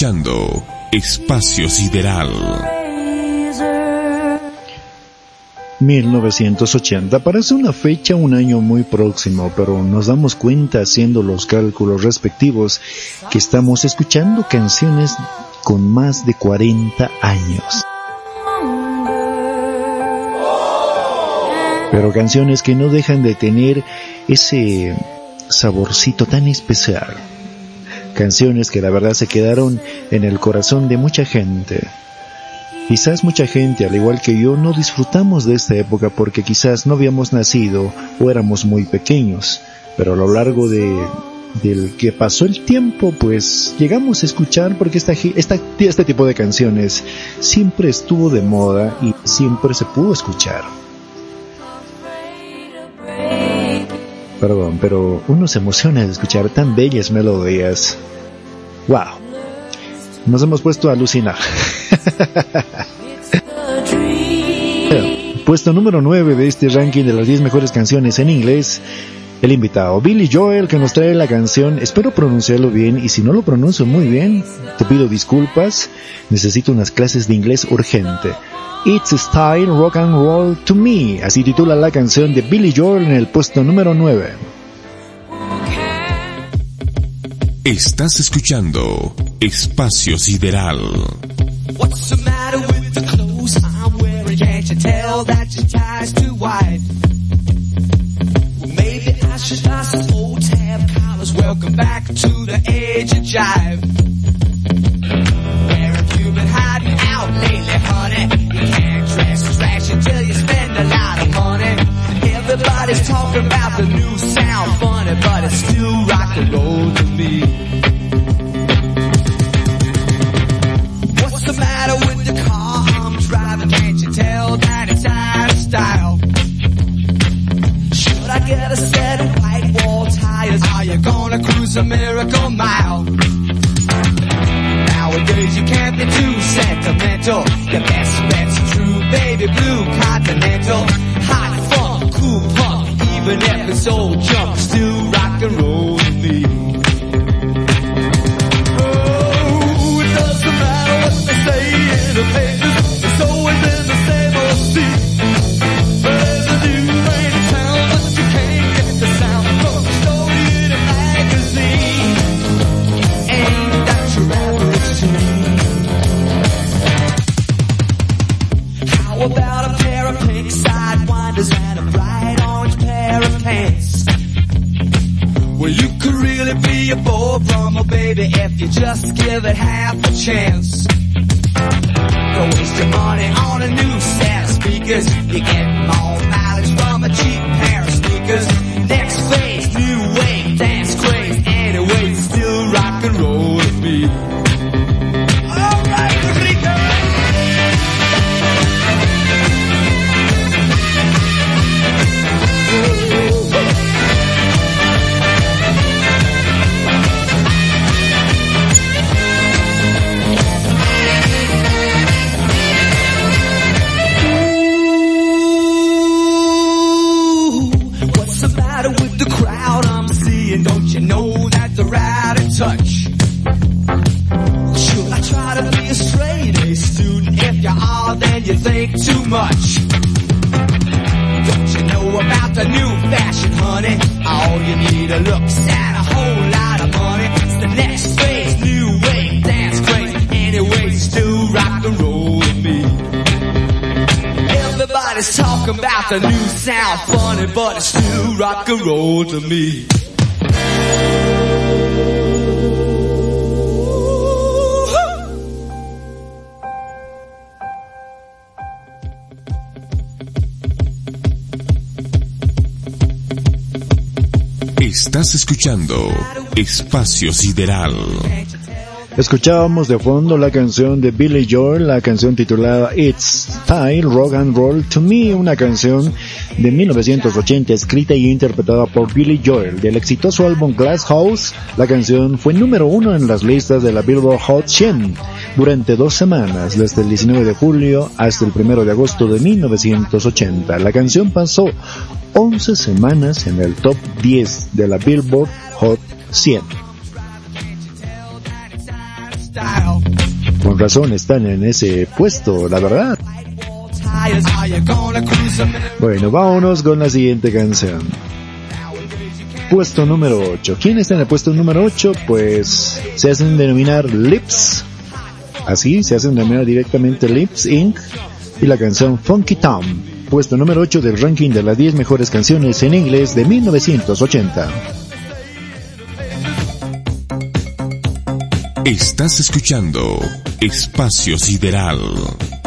escuchando Espacio Sideral. razor. 1980 parece una fecha, un año muy próximo, pero nos damos cuenta haciendo los cálculos respectivos que estamos escuchando canciones con más de 40 años. Pero canciones que no dejan de tener ese saborcito tan especial. Canciones que la verdad se quedaron en el corazón de mucha gente. Quizás mucha gente, al igual que yo, no disfrutamos de esta época porque quizás no habíamos nacido o éramos muy pequeños, pero a lo largo de, del que pasó el tiempo, pues llegamos a escuchar porque esta, esta, este tipo de canciones siempre estuvo de moda y siempre se pudo escuchar. Perdón, pero uno se emociona de escuchar tan bellas melodías. ¡Wow! Nos hemos puesto a alucinar. Puesto número 9 de este ranking de las 10 mejores canciones en inglés, el invitado Billy Joel que nos trae la canción, espero pronunciarlo bien y si no lo pronuncio muy bien, te pido disculpas, necesito unas clases de inglés urgente. It's Style Rock and Roll to Me, así titula la canción de Billy Joel en el puesto número 9. Estás escuchando Espacio Sideral. What's the matter with the clothes I'm wearing? Can't you tell that your tie's too wide? Buy some old tab collars. Welcome back to the age of jive. Where have you been hiding out lately, honey? You can't dress trash until you spend a lot of money. Everybody's talking about the new sound funny, but it's still rock and roll to me. What's the matter with the car I'm driving? Can't you tell that it's out of style? Should I get a set Are gonna cruise a miracle mile? Nowadays you can't be too sentimental. Your best bet's true, baby blue continental. Hot funk, cool punk, even if it's old junk, still rock and roll to me. Estás escuchando Espacio Sideral. Escuchábamos de fondo la canción de Billy Joel, la canción titulada It's Style Rock and Roll to Me, una canción de 1980 escrita y interpretada por Billy Joel. Del exitoso álbum Glass House, la canción fue número uno en las listas de la Billboard Hot 100 durante dos semanas, desde el 19 de julio hasta el 1 de agosto de 1980. La canción pasó 11 semanas en el top 10 de la Billboard Hot 100. Con razón están en ese puesto, la verdad. Bueno, vámonos con la siguiente canción. Puesto número 8. ¿Quién está en el puesto número 8? Pues se hacen denominar Lips. Así, se hacen denominar directamente Lips Inc. Y la canción Funky Tom. Puesto número 8 del ranking de las 10 mejores canciones en inglés de 1980. Estás escuchando Espacio Sideral.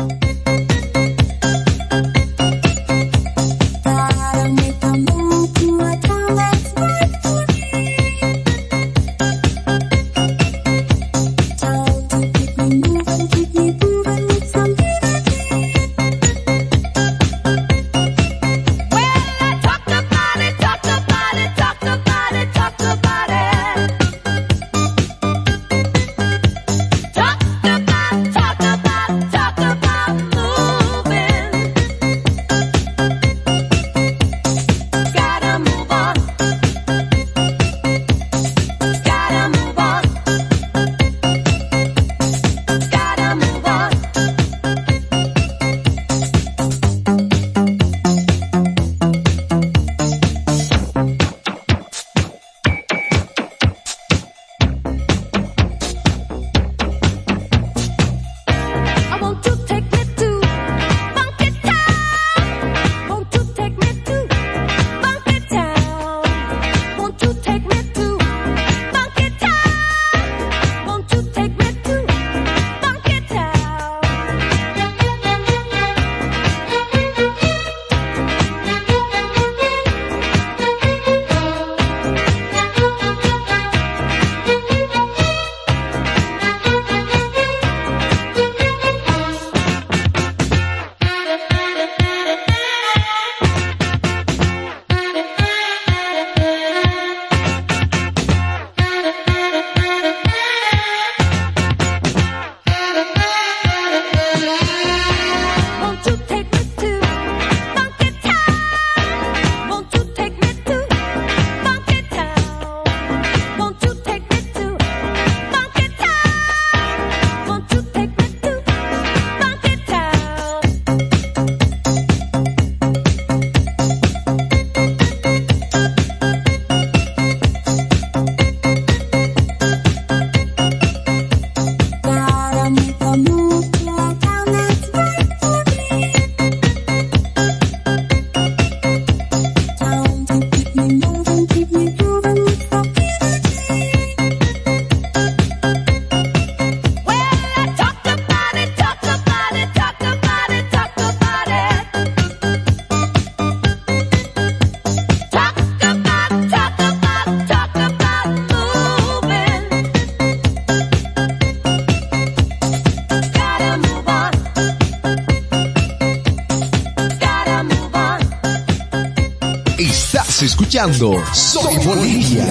Soy Bolivia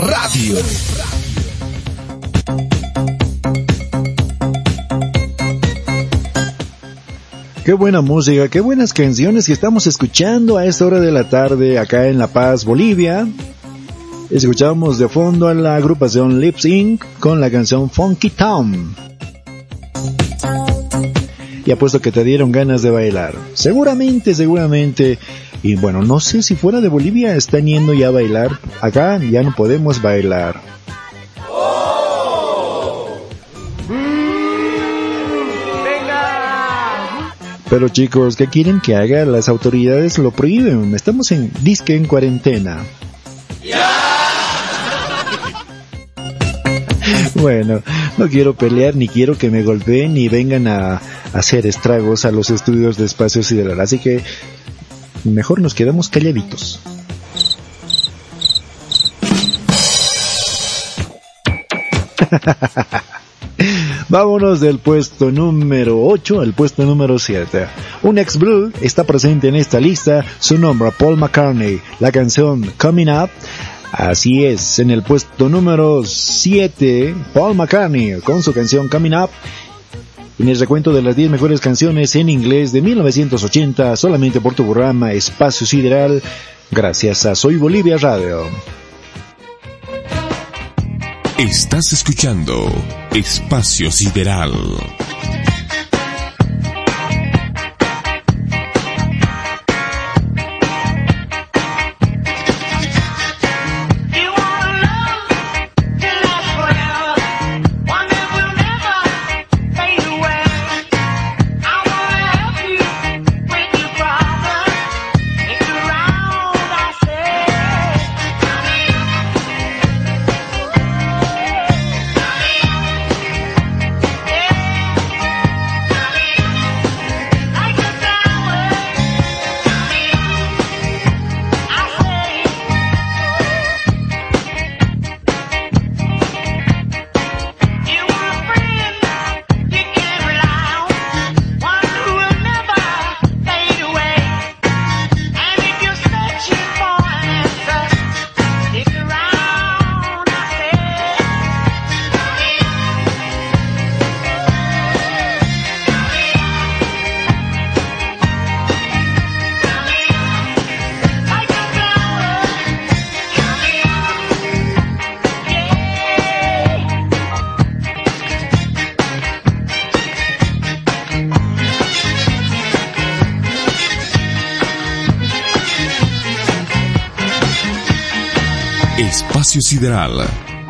Radio. Qué buena música, qué buenas canciones que estamos escuchando a esta hora de la tarde acá en La Paz, Bolivia. Escuchamos de fondo a la agrupación Lips Inc. con la canción Funky Town. Y apuesto que te dieron ganas de bailar. Seguramente, seguramente y bueno, no sé si fuera de Bolivia están yendo ya a bailar. Acá ya no podemos bailar. Pero chicos, ¿qué quieren que haga? Las autoridades lo prohíben. Estamos en disque en cuarentena. bueno, no quiero pelear, ni quiero que me golpeen, ni vengan a hacer estragos a los estudios de espacio sideral. Así que mejor nos quedamos calladitos. Vámonos del puesto número 8 al puesto número 7. Un ex Blue está presente en esta lista, su nombre Paul McCartney, la canción Coming Up. Así es, en el puesto número 7, Paul McCartney con su canción Coming Up. En el recuento de las 10 mejores canciones en inglés de 1980, solamente por tu programa Espacio Sideral, gracias a Soy Bolivia Radio. Estás escuchando Espacio Sideral.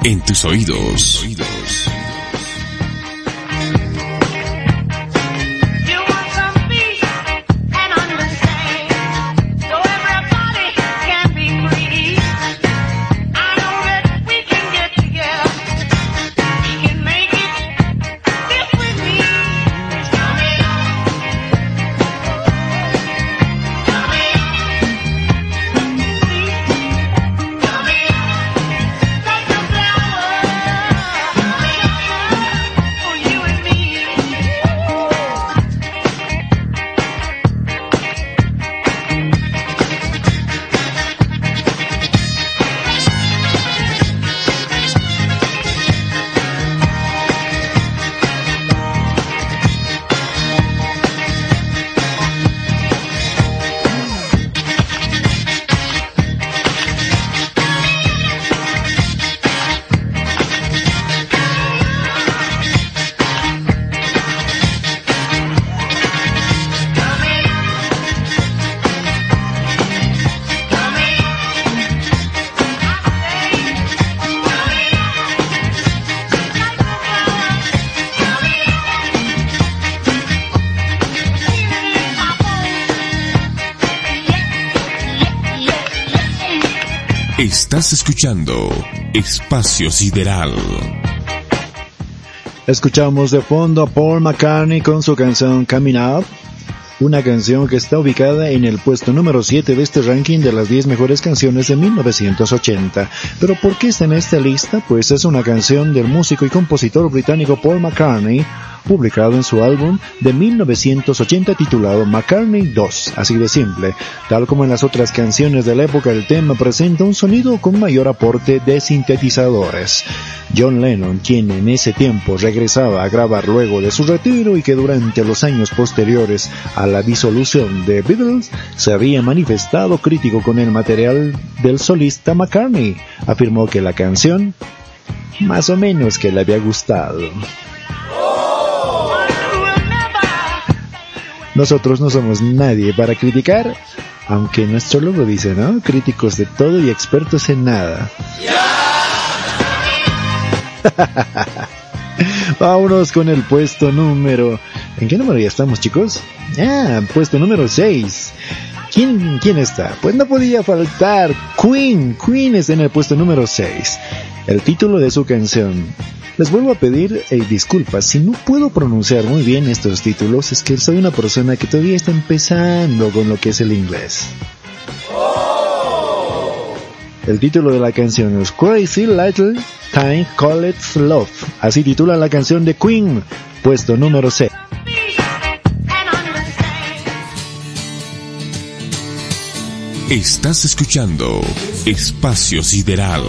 En tus oídos. Estás escuchando Espacio Sideral. Escuchamos de fondo a Paul McCartney con su canción Coming Up, una canción que está ubicada en el puesto número 7 de este ranking de las 10 mejores canciones de 1980. Pero ¿por qué está en esta lista? Pues es una canción del músico y compositor británico Paul McCartney, publicado en su álbum de 1980 titulado McCartney 2, así de simple. Tal como en las otras canciones de la época, el tema presenta un sonido con mayor aporte de sintetizadores. John Lennon, quien en ese tiempo regresaba a grabar luego de su retiro y que durante los años posteriores a la disolución de Beatles se había manifestado crítico con el material del solista McCartney, afirmó que la canción más o menos que le había gustado. Nosotros no somos nadie para criticar, aunque nuestro logo dice, ¿no? Críticos de todo y expertos en nada. Vámonos con el puesto número... ¿En qué número ya estamos, chicos? Ah, puesto número 6. ¿Quién, ¿Quién está? Pues no podía faltar. Queen. Queen está en el puesto número 6. El título de su canción les vuelvo a pedir eh, disculpas si no puedo pronunciar muy bien estos títulos, es que soy una persona que todavía está empezando con lo que es el inglés. El título de la canción es Crazy Little Time Called Love. Así titula la canción de Queen, puesto número 6. Estás escuchando Espacio Sideral.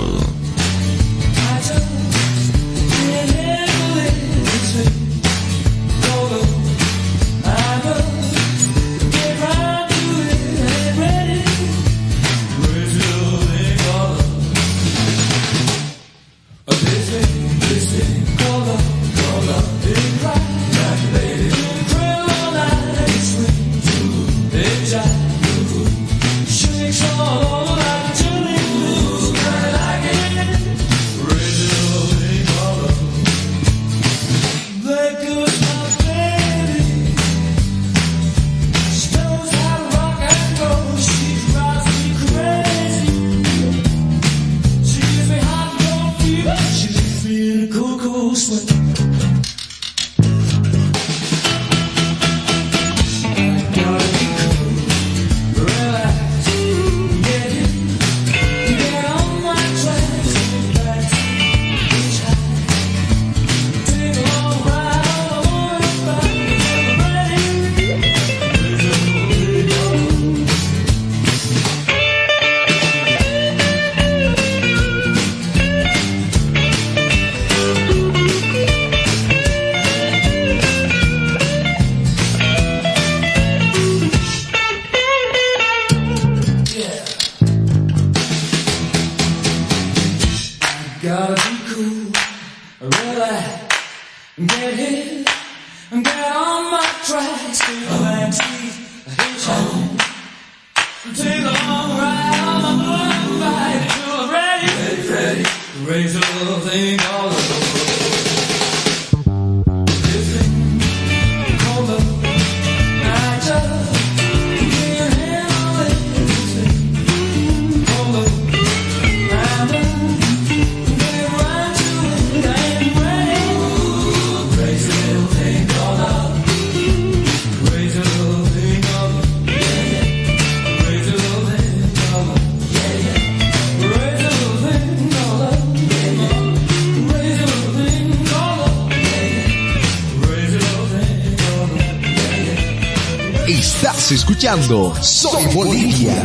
Escuchando Soy Bolivia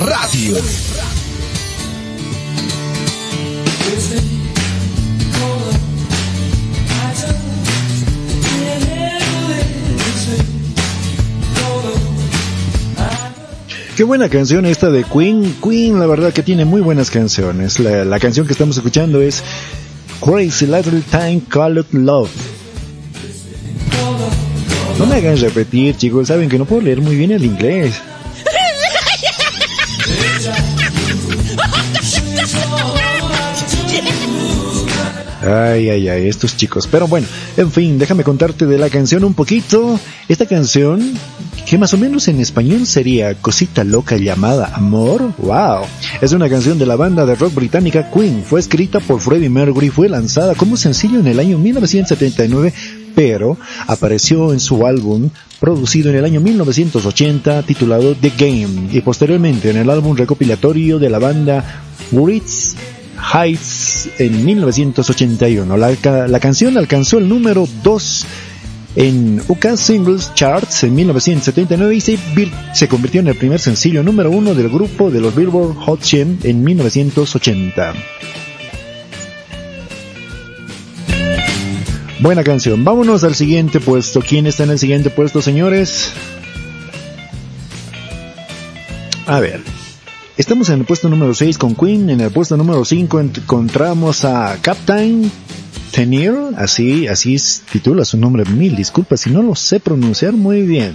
Radio. Qué buena canción esta de Queen. Queen, la verdad que tiene muy buenas canciones. La, la canción que estamos escuchando es Crazy Little Time Called Love. No me hagan repetir, chicos, saben que no puedo leer muy bien el inglés. Ay, ay, ay, estos chicos. Pero bueno, en fin, déjame contarte de la canción un poquito. Esta canción, que más o menos en español sería Cosita Loca llamada Amor, wow. Es una canción de la banda de rock británica Queen. Fue escrita por Freddie Mercury, fue lanzada como sencillo en el año 1979 pero apareció en su álbum producido en el año 1980 titulado The Game y posteriormente en el álbum recopilatorio de la banda Ritz Heights en 1981. La, la canción alcanzó el número 2 en UK Singles Charts en 1979 y se, se, convirtió en el primer sencillo número uno del grupo de los Billboard Hot 100 en 1980. Buena canción. Vámonos al siguiente puesto. ¿Quién está en el siguiente puesto, señores? A ver. Estamos en el puesto número 6 con Queen. En el puesto número 5 encontramos a Captain Tenier. Así, así titula su nombre. Mil disculpas si no lo sé pronunciar muy bien.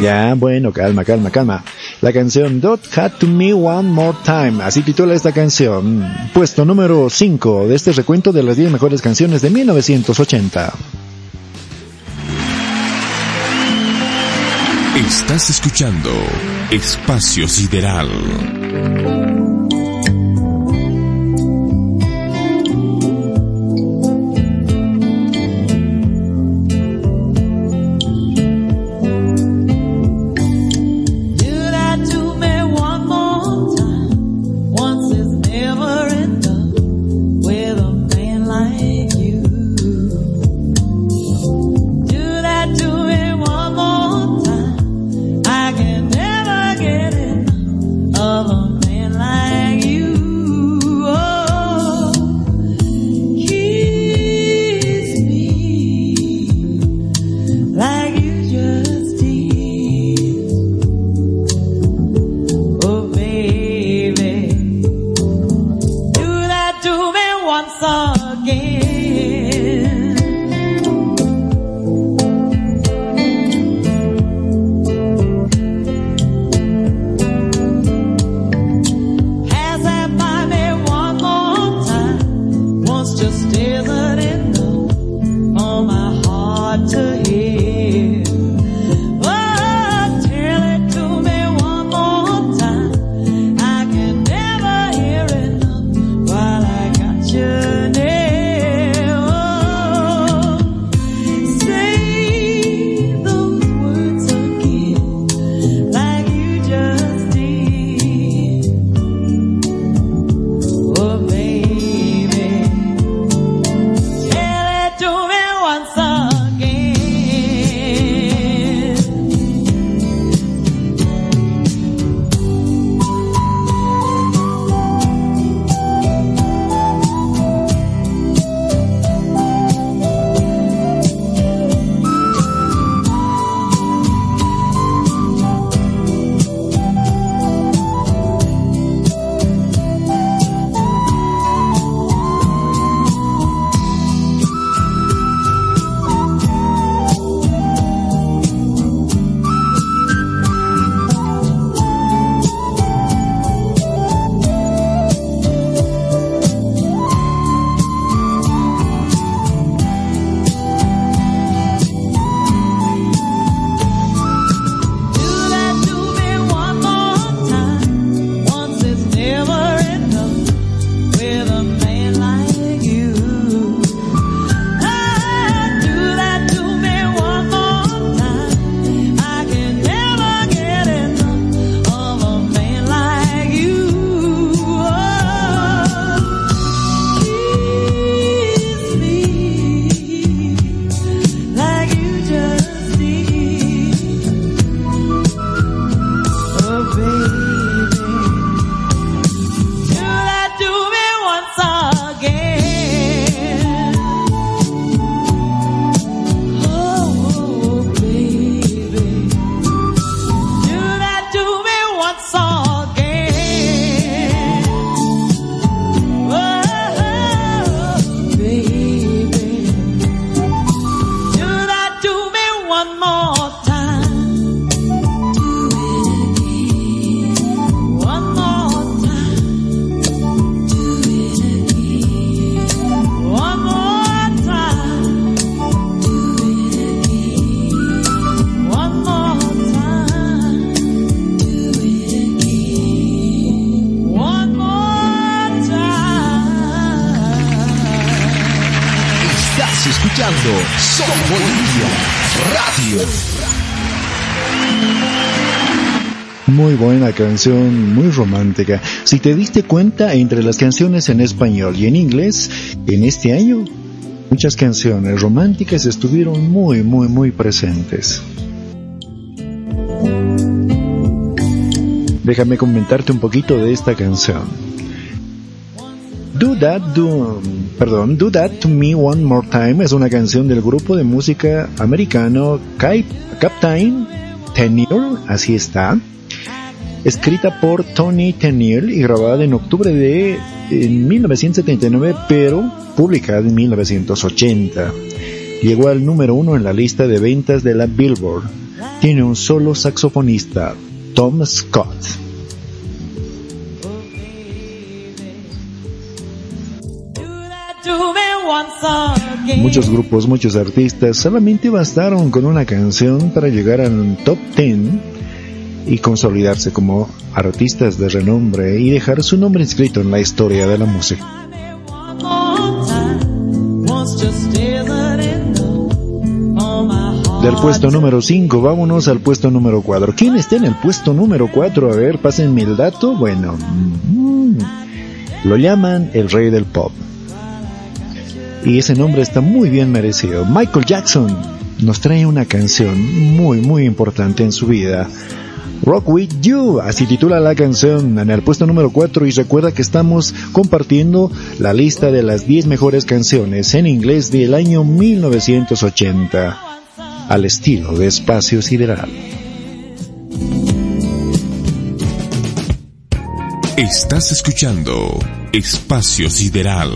Ya, bueno, calma, calma, calma. La canción Don't Cut to Me One More Time, así titula esta canción. Puesto número 5 de este recuento de las 10 mejores canciones de 1980. Estás escuchando Espacio Sideral. Muy buena canción, muy romántica. Si te diste cuenta, entre las canciones en español y en inglés, en este año, muchas canciones románticas estuvieron muy, muy, muy presentes. Déjame comentarte un poquito de esta canción. Do That, Do, perdón, Do That to Me One More Time es una canción del grupo de música americano Captain Tennille, así está, escrita por Tony Tennille y grabada en octubre de 1979, pero publicada en 1980. Llegó al número uno en la lista de ventas de la Billboard. Tiene un solo saxofonista, Tom Scott. Muchos grupos, muchos artistas solamente bastaron con una canción para llegar al top 10 y consolidarse como artistas de renombre y dejar su nombre inscrito en la historia de la música. Del puesto número 5, vámonos al puesto número 4. ¿Quién está en el puesto número 4? A ver, pásenme el dato. Bueno, mm, lo llaman el rey del pop y ese nombre está muy bien merecido. Michael Jackson nos trae una canción muy muy importante en su vida. Rock With You, así titula la canción en el puesto número 4 y recuerda que estamos compartiendo la lista de las 10 mejores canciones en inglés del año 1980 al estilo de Espacio Sideral. Estás escuchando Espacio Sideral.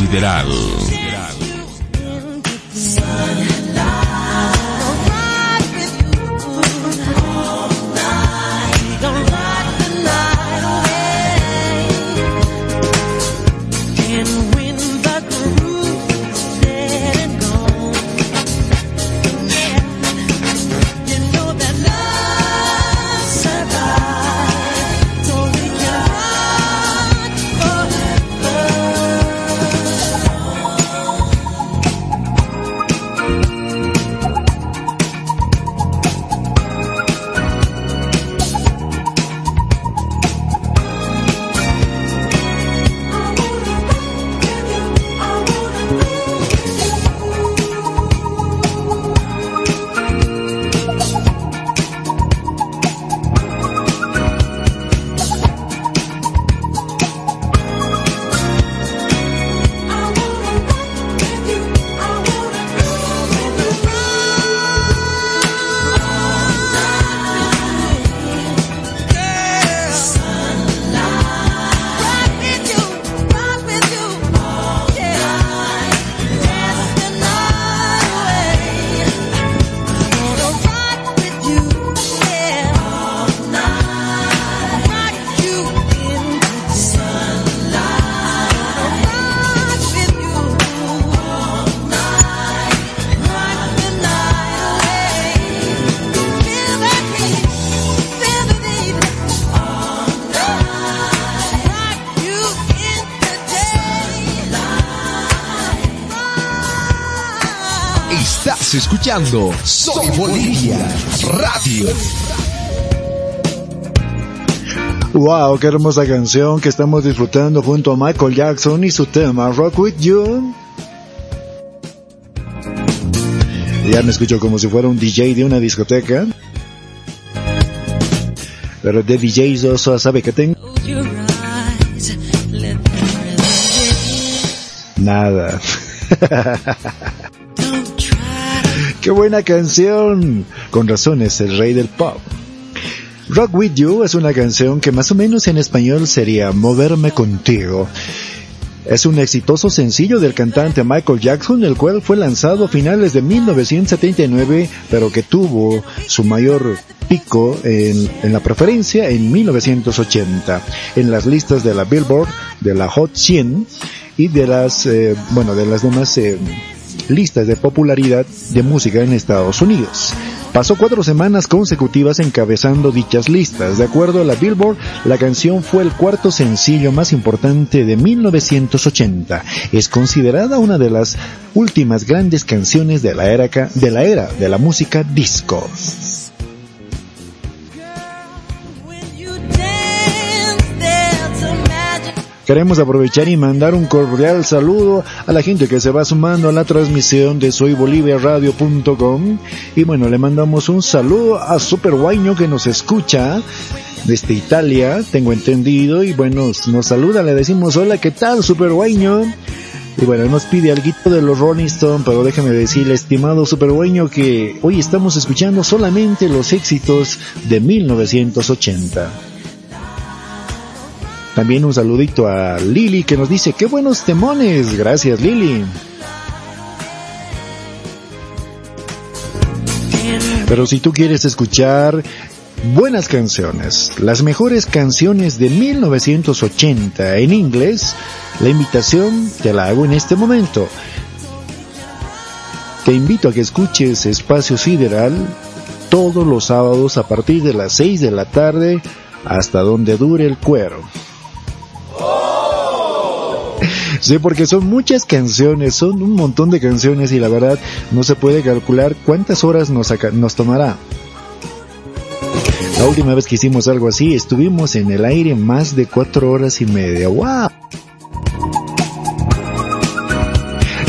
Espacio Bye. Escuchando Soy Bolivia Radio. Wow, qué hermosa canción que estamos disfrutando junto a Michael Jackson y su tema Rock With You. Ya me escucho como si fuera un DJ de una discoteca. Pero de DJ Sosa sabe que tengo. Nada. Qué buena canción. Con razón es el rey del pop. Rock With You es una canción que más o menos en español sería Moverme contigo. Es un exitoso sencillo del cantante Michael Jackson, el cual fue lanzado a finales de 1979, pero que tuvo su mayor pico en, la preferencia en 1980, en las listas de la Billboard, de la Hot 100 y de las, eh, bueno, de las demás eh, listas de popularidad de música en Estados Unidos. Pasó cuatro semanas consecutivas encabezando dichas listas. De acuerdo a la Billboard, la canción fue el cuarto sencillo más importante de 1980. Es considerada una de las últimas grandes canciones de la era de la, era de la música disco. Queremos aprovechar y mandar un cordial saludo a la gente que se va sumando a la transmisión de soyboliviaradio.com y bueno, le mandamos un saludo a Super Guaño que nos escucha desde Italia, tengo entendido, y bueno, nos saluda, le decimos hola, ¿qué tal Super Guaño? Y bueno, nos pide algo de los Rolling Stones, pero déjame decirle, estimado supergueño, que hoy estamos escuchando solamente los éxitos de 1980. También un saludito a Lili que nos dice, qué buenos temones. Gracias Lili. Pero si tú quieres escuchar buenas canciones, las mejores canciones de 1980 en inglés, la invitación te la hago en este momento. Te invito a que escuches Espacio Sideral todos los sábados a partir de las 6 de la tarde hasta donde dure el cuero. Sí, porque son muchas canciones, son un montón de canciones y la verdad no se puede calcular cuántas horas nos, tomará. La última vez que hicimos algo así, estuvimos en el aire más de cuatro horas y media. ¡Wow!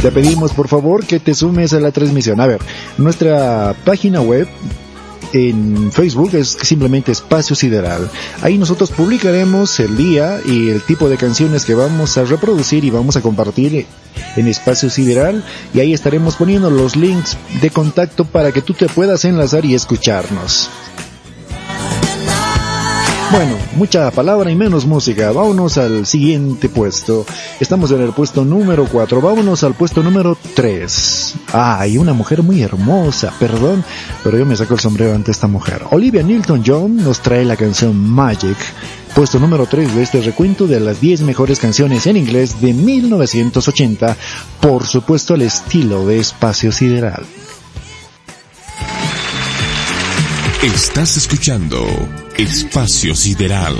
Te pedimos por favor que te sumes a la transmisión. A ver, nuestra página web en Facebook es simplemente Espacio Sideral. Ahí nosotros publicaremos el día y el tipo de canciones que vamos a reproducir y vamos a compartir en Espacio Sideral y ahí estaremos poniendo los links de contacto para que tú te puedas enlazar y escucharnos. Bueno, mucha palabra y menos música. Vámonos al siguiente puesto. Estamos en el puesto número 4. Vámonos al puesto número 3. Ah, hay una mujer muy hermosa. Perdón, pero yo me saco el sombrero ante esta mujer. Olivia Newton-John nos trae la canción Magic. Puesto número 3 de este recuento de las 10 mejores canciones en inglés de 1980. Por supuesto al estilo de Espacio Sideral. Estás escuchando Espacio Sideral.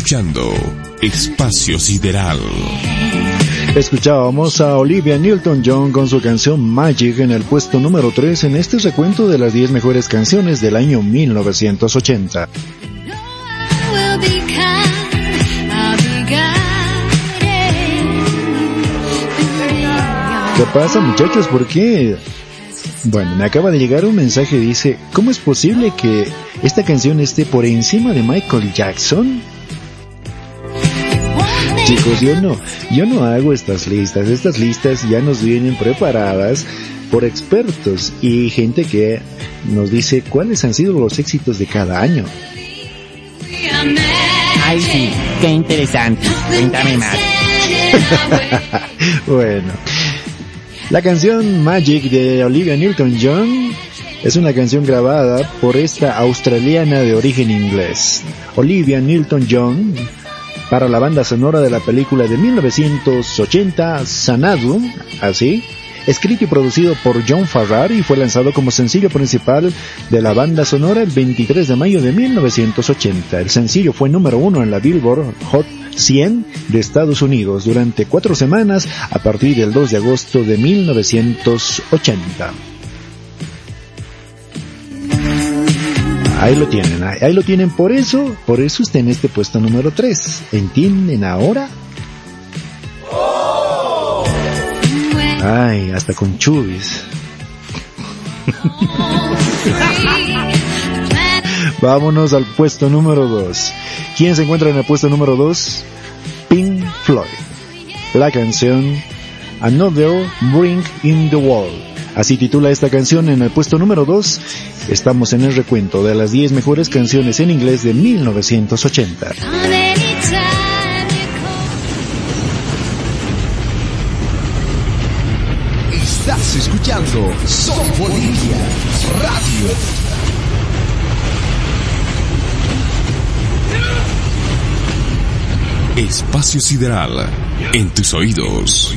Escuchando Espacio Sideral. Escuchábamos a Olivia Newton-John con su canción Magic en el puesto número 3 en este recuento de las 10 mejores canciones del año 1980. ¿Qué pasa muchachos? ¿Por qué? Bueno, me acaba de llegar un mensaje, dice, ¿cómo es posible que esta canción esté por encima de Michael Jackson? Chicos, yo no, yo no hago estas listas. Estas listas ya nos vienen preparadas por expertos y gente que nos dice cuáles han sido los éxitos de cada año. Ay, sí, qué interesante. Cuéntame más. bueno, la canción Magic de Olivia Newton-John es una canción grabada por esta australiana de origen inglés. Olivia Newton-John para la banda sonora de la película de 1980 Sanadu, así, escrito y producido por John Farrar y fue lanzado como sencillo principal de la banda sonora el 23 de mayo de 1980. El sencillo fue número uno en la Billboard Hot 100 de Estados Unidos durante cuatro semanas a partir del 2 de agosto de 1980. Ahí lo tienen, ahí lo tienen, por eso, por eso está en este puesto número 3. ¿Entienden ahora? Ay, hasta con chubis. Vámonos al puesto número 2. ¿Quién se encuentra en el puesto número 2? Pink Floyd. La canción Another Bring in the Wall. Así titula esta canción en el puesto número 2. Estamos en el recuento de las 10 mejores canciones en inglés de 1980. Estás escuchando Soy Bolivia Radio. Espacio Sideral en tus oídos.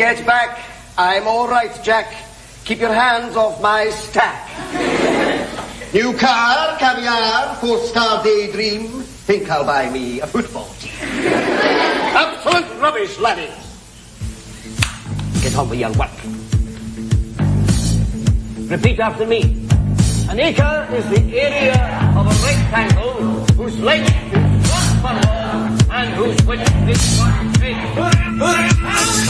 Money gets back. I'm all right, Jack. Keep your hands off my stack. New car, caviar, four-star daydream. Think I'll buy me a football team. Absolute rubbish, laddie. Get on with your work. Repeat after me. An acre is the area of a rectangle whose length is one furlong and whose width is one We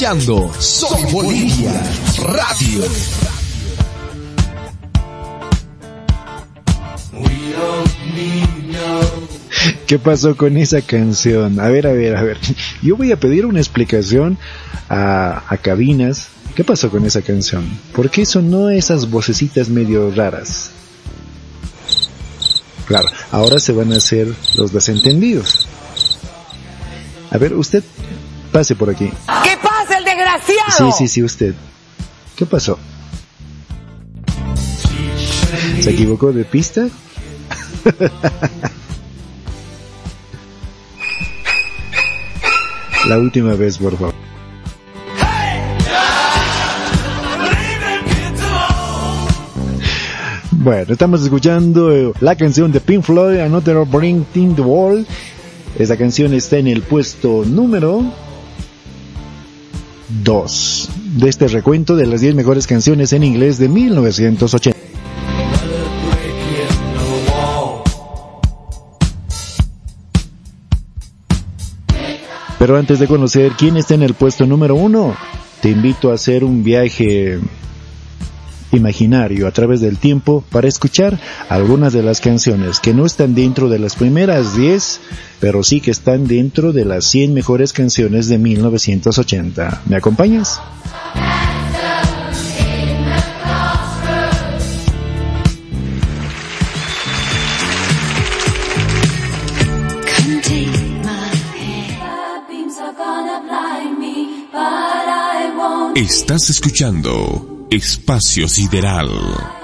Escuchando Soy Bolivia Radio. ¿Qué pasó con esa canción? A ver, a ver, a ver. Yo voy a pedir una explicación a, a cabinas. ¿Qué pasó con esa canción? ¿Por qué sonó esas vocecitas medio raras? Claro, ahora se van a hacer los desentendidos. A ver, usted pase por aquí. ¿Qué? Sí, sí, sí, usted. ¿Qué pasó? ¿Se equivocó de pista? La última vez, por favor. Bueno, estamos escuchando eh, la canción de Pink Floyd, Another Bring in the Wall. Esta canción está en el puesto número 2 de este recuento de las 10 mejores canciones en inglés de 1980. Pero antes de conocer quién está en el puesto número 1, te invito a hacer un viaje imaginario a través del tiempo para escuchar algunas de las canciones que no están dentro de las primeras 10, pero sí que están dentro de las 100 mejores canciones de 1980. ¿Me acompañas? Estás escuchando Espacio Sideral.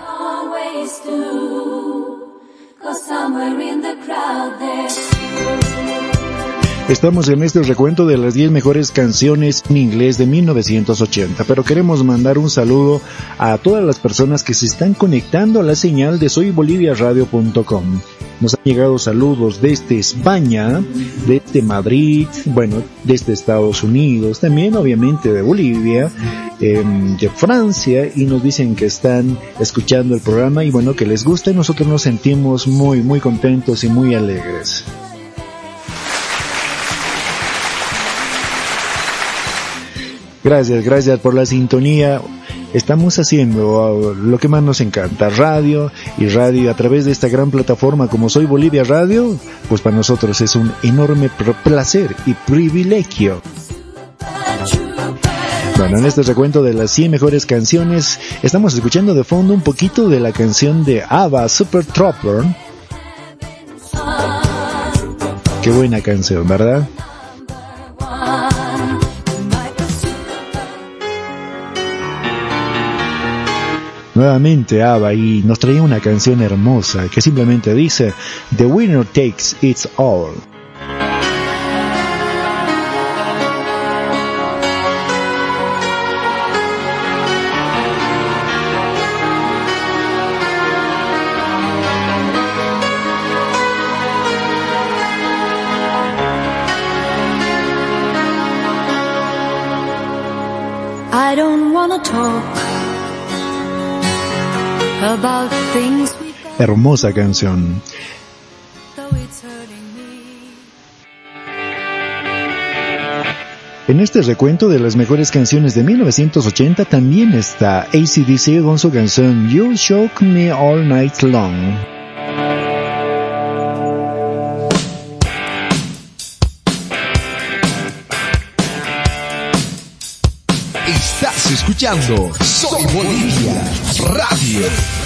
Estamos en este recuento de las 10 mejores canciones en inglés de 1980, pero queremos mandar un saludo a todas las personas que se están conectando a la señal de soyboliviaradio.com. Nos han llegado saludos desde España, desde Madrid, bueno, desde Estados Unidos, también obviamente de Bolivia, em, de Francia, y nos dicen que están escuchando el programa y bueno, que les gusta y nosotros nos sentimos muy, muy contentos y muy alegres. Gracias, gracias por la sintonía. Estamos haciendo uh, lo que más nos encanta, radio y radio a través de esta gran plataforma como Soy Bolivia Radio, pues para nosotros es un enorme placer y privilegio. Bueno, en este recuento de las 100 mejores canciones, estamos escuchando de fondo un poquito de la canción de ABBA, Super Trooper. Qué buena canción, ¿verdad? Nuevamente ABBA y nos traía una canción hermosa que simplemente dice The winner takes it all. Hermosa canción. En este recuento de las mejores canciones de 1980 también está ACDC con su canción You Shook Me All Night Long. Estás escuchando Soy Bolivia Radio.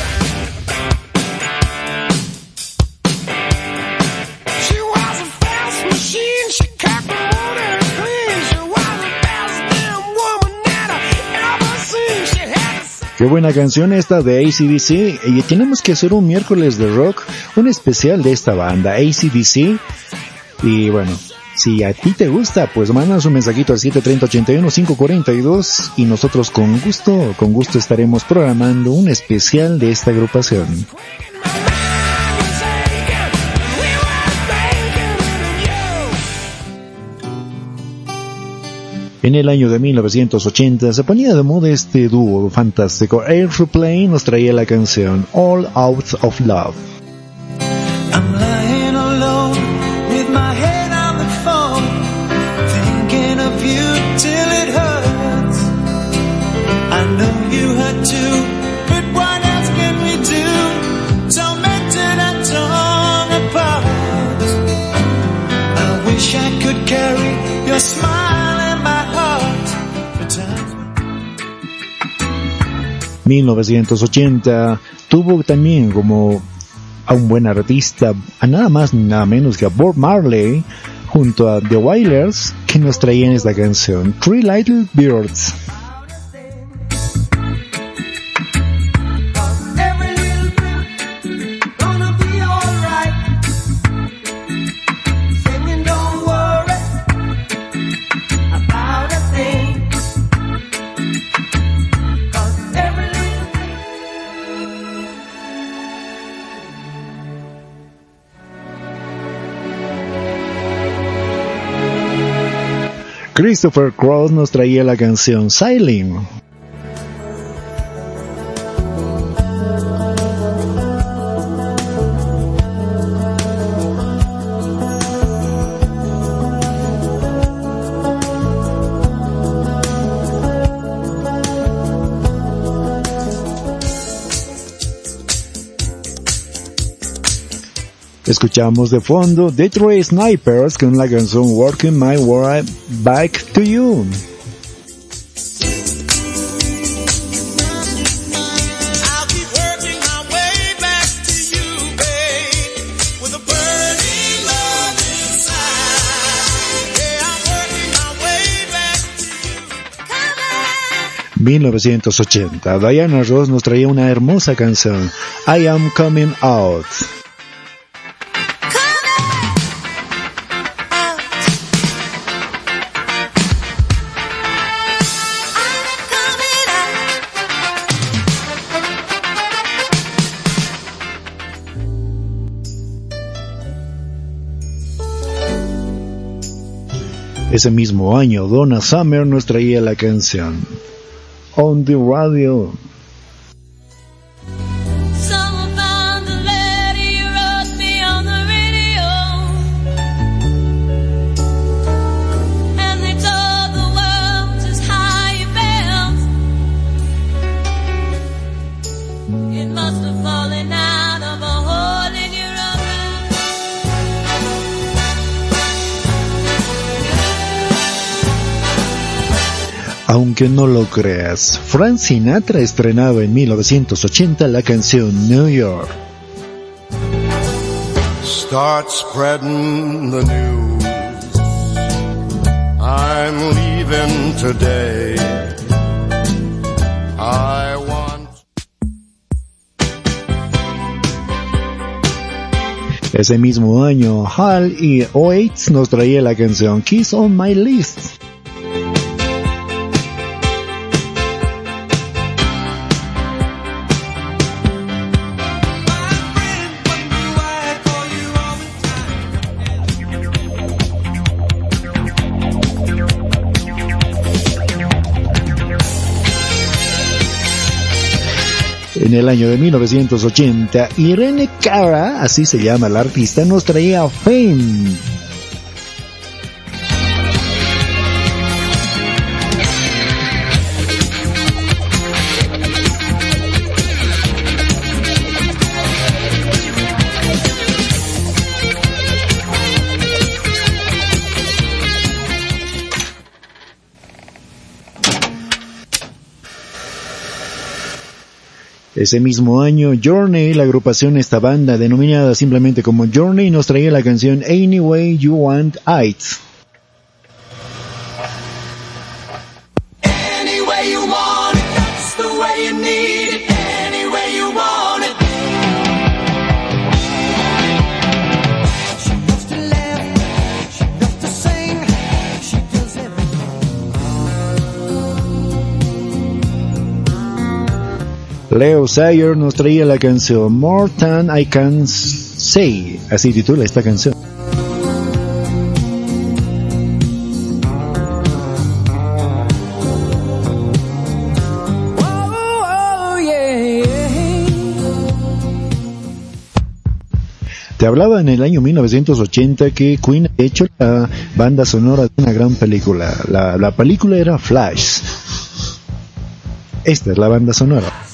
Qué buena canción esta de ACDC y tenemos que hacer un miércoles de rock, un especial de esta banda ACDC y bueno, si a ti te gusta, pues mandas un mensajito al 730-81-542 y nosotros con gusto, con gusto estaremos programando un especial de esta agrupación. En el año de 1980 se ponía de moda este dúo fantástico. Airplane nos traía la canción All Out of Love. 1980 tuvo también como a un buen artista, a nada más ni nada menos que a Bob Marley, junto a The Wailers, que nos traían esta canción, Three Little Birds. Christopher Cross nos traía la canción Sailing. Escuchamos de fondo Detroit Snipers con la canción Working My Way Back to You. ...1980... Diana Ross nos traía una hermosa canción... ...I Am Coming Out... Ese mismo año, Donna Summer nos traía la canción On the Radio. Aunque no lo creas, Frank Sinatra estrenaba en 1980 la canción New York. Start spreading the news. I'm leaving today. I want. Ese mismo año, Hal y Oates nos traía la canción Kiss on My List. En el año de 1980, Irene Cara, así se llama la artista, nos traía Fame. Ese mismo año, Journey, la agrupación esta banda denominada simplemente como Journey, nos traía la canción Any Way You Want It. Leo Sayer nos traía la canción More Than I Can Say, así titula esta canción. Te hablaba en el año 1980 que Queen ha hecho la banda sonora de una gran película. La, la película era Flash. Esta es la banda sonora.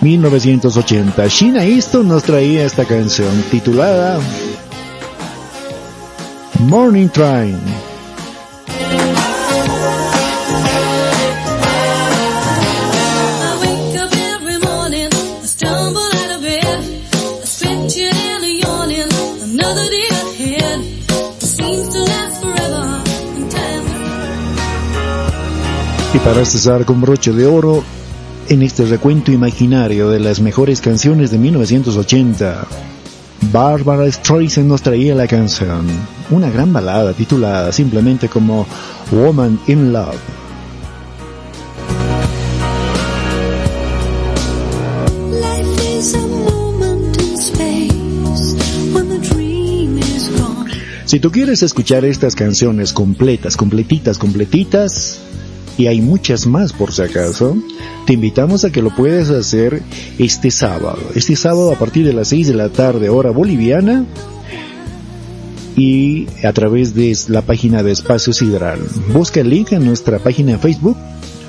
1980. Sheena Easton nos traía esta canción titulada Morning Train. Y para cesar con broche de oro, en este recuento imaginario de las mejores canciones de 1980, Barbara Streisand nos traía la canción, una gran balada titulada simplemente como Woman in Love. Si tú quieres escuchar estas canciones completas, completitas, completitas, y hay muchas más por si acaso, te invitamos a que lo puedas hacer este sábado. Este sábado a partir de las 6 de la tarde, hora boliviana, y a través de la página de Espacio Sidral. Busca el link en nuestra página Facebook,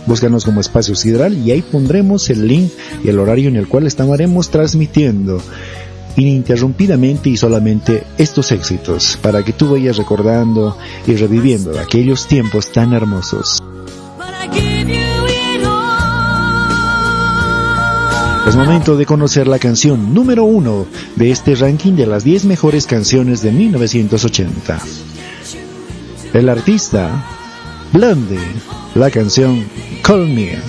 búscanos como Espacio Sidral y ahí pondremos el link y el horario en el cual estaremos transmitiendo ininterrumpidamente y solamente estos éxitos para que tú vayas recordando y reviviendo aquellos tiempos tan hermosos. Es momento de conocer la canción número uno de este ranking de las 10 mejores canciones de 1980. El artista, Blondie, la canción Call Me.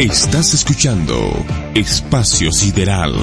Estás escuchando Espacio Sideral.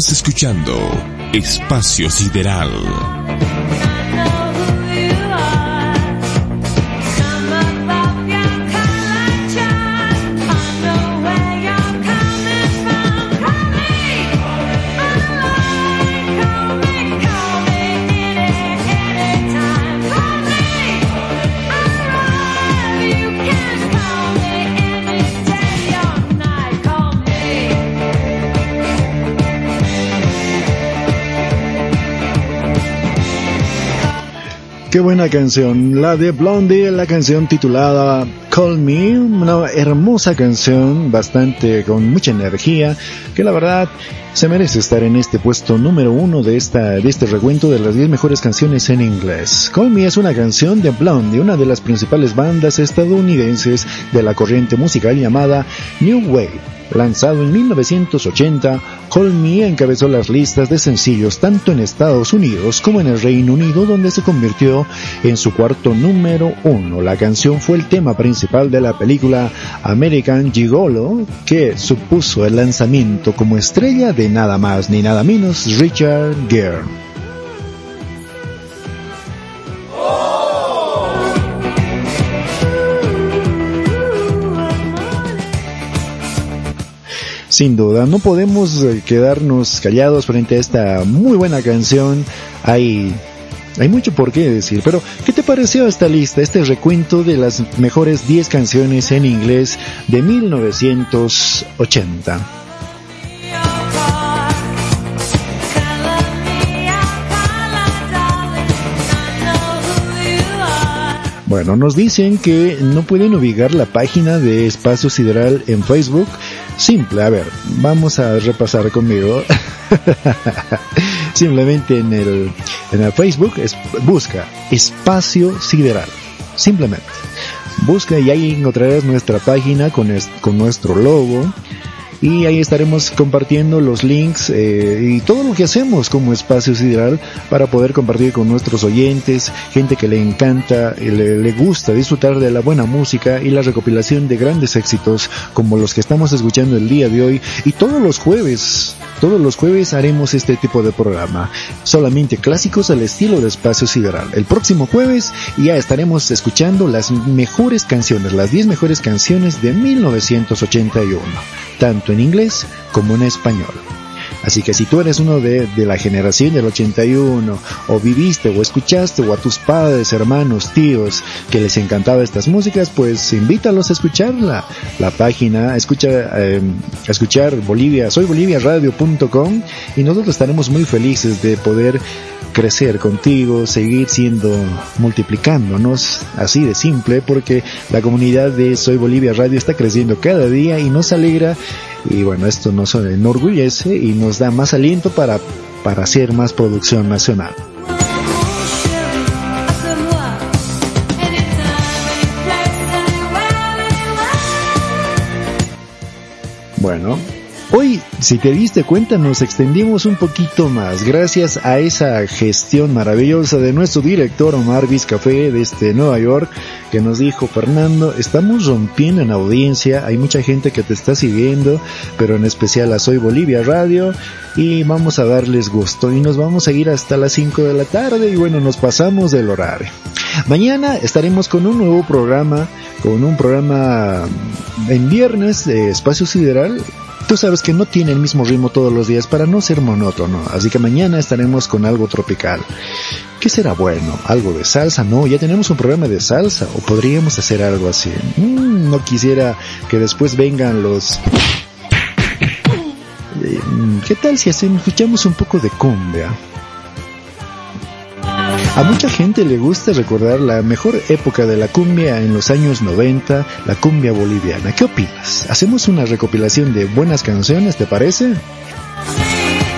Estás escuchando Espacio Sideral. Qué buena canción, la de Blondie, la canción titulada Call Me, una hermosa canción, bastante con mucha energía, que la verdad se merece estar en este puesto número uno de esta de este recuento de las 10 mejores canciones en inglés. Call Me es una canción de Blondie, una de las principales bandas estadounidenses de la corriente musical llamada New Wave Lanzado en 1980, Call Me encabezó las listas de sencillos tanto en Estados Unidos como en el Reino Unido, donde se convirtió en su cuarto número uno. La canción fue el tema principal de la película American Gigolo, que supuso el lanzamiento como estrella de nada más ni nada menos Richard Gere. Sin duda, no podemos eh, quedarnos callados frente a esta muy buena canción. Hay, hay mucho por qué decir, pero ¿qué te pareció esta lista, este recuento de las mejores 10 canciones en inglés de 1980? Bueno, nos dicen que no pueden ubicar la página de Espacio Sideral en Facebook Simple, a ver, vamos a repasar conmigo. Simplemente en el, en el Facebook es, busca Espacio Sideral. Simplemente. Busca y ahí encontrarás nuestra página con, con nuestro logo y ahí estaremos compartiendo los links eh, y todo lo que hacemos como espacio sideral para poder compartir con nuestros oyentes, gente que le encanta, le, le gusta disfrutar de la buena música y la recopilación de grandes éxitos como los que estamos escuchando el día de hoy. Y todos los jueves todos los jueves haremos este tipo de programa, solamente clásicos al estilo de Espacio Sideral. El próximo jueves ya estaremos escuchando las mejores canciones, las 10 mejores canciones de 1981, tanto en inglés como en español. Así que si tú eres uno de, de, la generación del 81, o viviste o escuchaste, o a tus padres, hermanos, tíos, que les encantaba estas músicas, pues invítalos a escucharla. La página, escucha, eh, escuchar Bolivia, soy boliviaradio.com y nosotros estaremos muy felices de poder crecer contigo, seguir siendo, multiplicándonos, así de simple, porque la comunidad de Soy Bolivia Radio está creciendo cada día y nos alegra y bueno, esto nos enorgullece y nos da más aliento para, para hacer más producción nacional. Bueno, Hoy, si te diste cuenta, nos extendimos un poquito más gracias a esa gestión maravillosa de nuestro director Omar Vizcafé desde este Nueva York, que nos dijo, Fernando, estamos rompiendo en audiencia, hay mucha gente que te está siguiendo, pero en especial a Soy Bolivia Radio, y vamos a darles gusto, y nos vamos a ir hasta las 5 de la tarde, y bueno, nos pasamos del horario. Mañana estaremos con un nuevo programa, con un programa en viernes de Espacio Sideral, Tú sabes que no tiene el mismo ritmo todos los días para no ser monótono, así que mañana estaremos con algo tropical. ¿Qué será bueno? ¿Algo de salsa? No, ya tenemos un programa de salsa, o podríamos hacer algo así. Mm, no quisiera que después vengan los... Eh, ¿Qué tal si escuchamos un poco de cumbia? A mucha gente le gusta recordar la mejor época de la cumbia en los años 90, la cumbia boliviana. ¿Qué opinas? ¿Hacemos una recopilación de buenas canciones, te parece?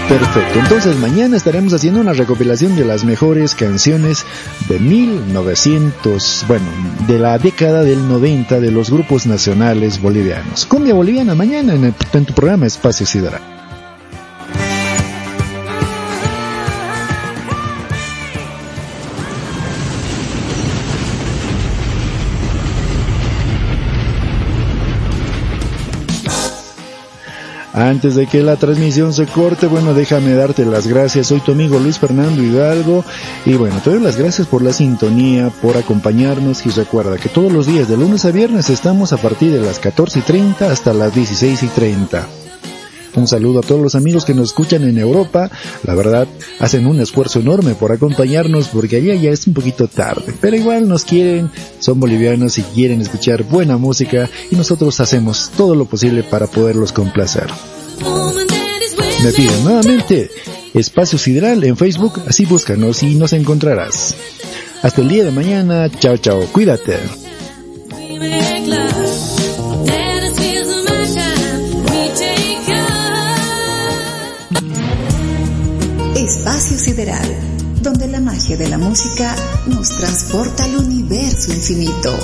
Perfecto, entonces mañana estaremos haciendo una recopilación de las mejores canciones de 1900, bueno, de la década del 90 de los grupos nacionales bolivianos. Cumbia boliviana mañana en, el, tu programa Espacio Sideral. Antes de que la transmisión se corte, bueno, déjame darte las gracias. Soy tu amigo Luis Fernando Hidalgo y bueno, te doy las gracias por la sintonía, por acompañarnos y recuerda que todos los días de lunes a viernes estamos a partir de las 14 y 30 hasta las 16 y 30. Un saludo a todos los amigos que nos escuchan en Europa. La verdad, hacen un esfuerzo enorme por acompañarnos porque allá ya es un poquito tarde. Pero igual nos quieren, son bolivianos y quieren escuchar buena música y nosotros hacemos todo lo posible para poderlos complacer. Me piden nuevamente Espacio Sideral en Facebook, así búscanos y nos encontrarás. Hasta el día de mañana. Chao, chao. Cuídate. Espacio Sideral, donde la magia de la música nos transporta al universo infinito.